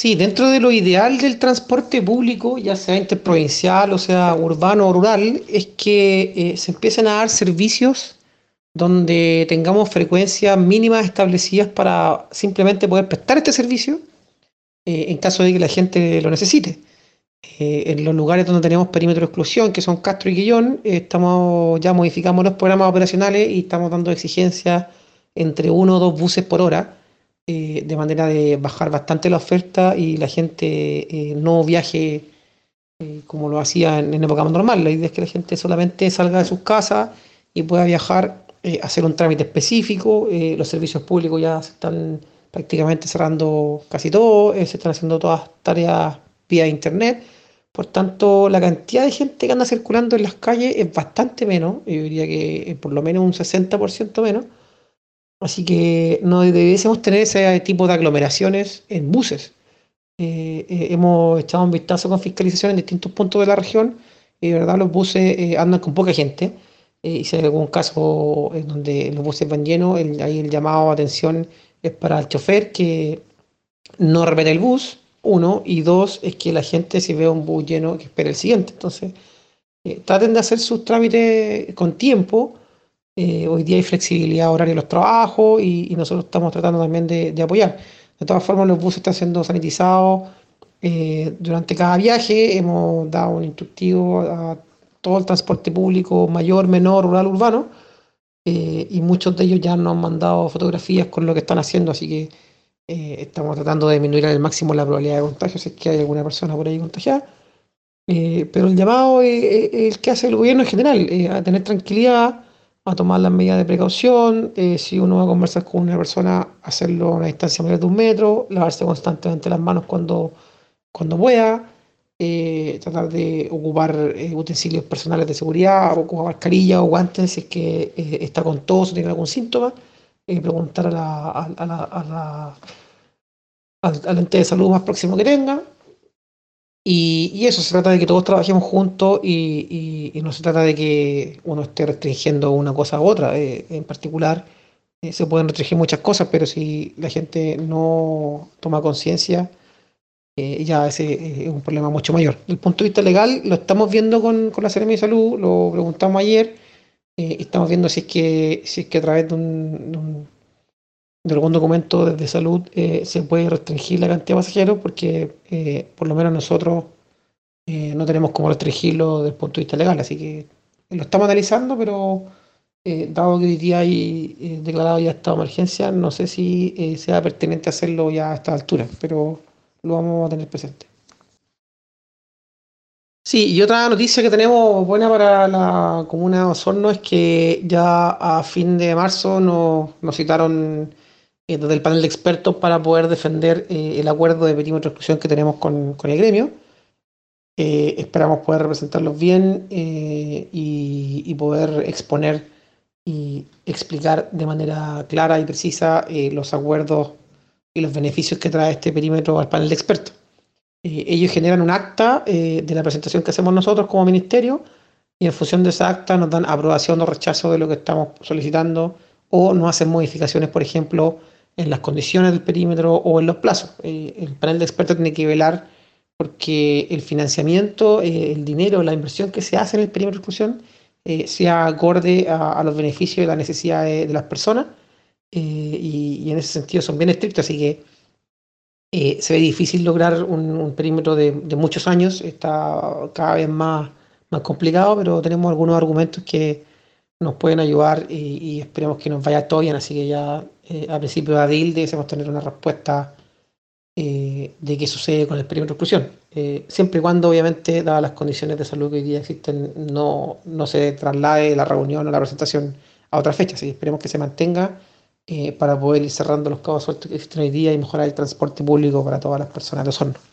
Sí, dentro de lo ideal del transporte público, ya sea interprovincial o sea urbano o rural, es que eh, se empiecen a dar servicios donde tengamos frecuencias mínimas establecidas para simplemente poder prestar este servicio eh, en caso de que la gente lo necesite. Eh, en los lugares donde tenemos perímetro de exclusión, que son Castro y Guillón, estamos ya modificamos los programas operacionales y estamos dando exigencias entre uno o dos buses por hora eh, de manera de bajar bastante la oferta y la gente eh, no viaje eh, como lo hacía en, época normal. La idea es que la gente solamente salga de sus casas y pueda viajar, hacer un trámite específico. los servicios públicos ya se están prácticamente cerrando casi todo, se están haciendo todas tareas vía internet. Por tanto, la cantidad de gente que anda circulando en las calles es bastante menos, yo diría que por lo menos un 60% menos Así que no debiésemos tener ese tipo de aglomeraciones en buses. Eh, eh, hemos echado un vistazo con fiscalización en distintos puntos de la región y de verdad los buses eh, andan con poca gente. y si hay algún caso en donde los buses van llenos, ahí el llamado a atención es para el chofer que no repete el bus, uno, y dos, es que la gente si ve un bus lleno que espere el siguiente. Entonces, traten de hacer sus trámites con tiempo eh, hoy día hay flexibilidad horaria en los trabajos y, nosotros estamos tratando también de, apoyar. De todas formas, los buses están siendo sanitizados eh, durante cada viaje. Hemos dado un instructivo a todo el transporte público, mayor, menor, rural, urbano. Eh, y muchos de ellos ya nos han mandado fotografías con lo que están haciendo, así que estamos tratando de disminuir al máximo la probabilidad de contagio si es que hay alguna persona por ahí contagiada. pero el llamado es el que hace el gobierno en general, a tener tranquilidad, a tomar las medidas de precaución, eh, si uno va a conversar con una persona, hacerlo a una distancia mayor de un metro, lavarse constantemente las manos cuando, cuando pueda, eh, tratar de ocupar eh, utensilios personales de seguridad, ocupar mascarilla o guantes si es que está con tos o tiene algún síntoma, preguntar a la, a, la, a la al ente de salud más próximo que tenga, y, eso, se trata de que todos trabajemos juntos y, no se trata de que uno esté restringiendo una cosa a otra. Eh, en particular, eh, se pueden restringir muchas cosas, pero si la gente no toma conciencia, eh, ya ese es un problema mucho mayor. Desde el punto de vista legal, lo estamos viendo con, con la Seremi de Salud, lo preguntamos ayer, estamos viendo si es que, si es que a través de un de algún documento de salud eh, se puede restringir la cantidad de pasajeros porque eh, por lo menos nosotros eh, no tenemos cómo restringirlo desde el punto de vista legal, así que lo estamos analizando, pero dado que hoy día hay declarado ya estado de emergencia, no sé si sea pertinente hacerlo ya a esta altura, pero lo vamos a tener presente. Sí, y otra noticia que tenemos buena para la comuna de Osorno es que ya a fin de marzo nos, nos citaron eh, desde el panel de expertos para poder defender eh, el acuerdo de perímetro de exclusión que tenemos con, con el gremio. Eh, esperamos poder representarlos bien y, y, poder exponer y explicar de manera clara y precisa los acuerdos y los beneficios que trae este perímetro al panel de expertos. ellos generan un acta de la presentación que hacemos nosotros como ministerio y en función de esa acta nos dan aprobación o rechazo de lo que estamos solicitando o no hacen modificaciones, por ejemplo, en las condiciones del perímetro o en los plazos. Eh, el panel de expertos tiene que velar porque el financiamiento, eh, el dinero, la inversión que se hace en el perímetro de exclusión eh, sea acorde a, los beneficios y las necesidades de, las personas y, en ese sentido son bien estrictos, así que se ve difícil lograr un, perímetro de, muchos años, está cada vez más, más complicado, pero tenemos algunos argumentos que nos pueden ayudar y, esperemos que nos vaya todo bien, así que ya eh, a principio de abril debemos tener una respuesta eh, de qué sucede con el perímetro de exclusión. Eh, siempre y cuando, obviamente, dadas las condiciones de salud que hoy día existen, no, no se traslade la reunión o la presentación a otra fecha. Así que esperemos que se mantenga para poder ir cerrando los cabos sueltos que existen hoy día y mejorar el transporte público para todas las personas de Osorno.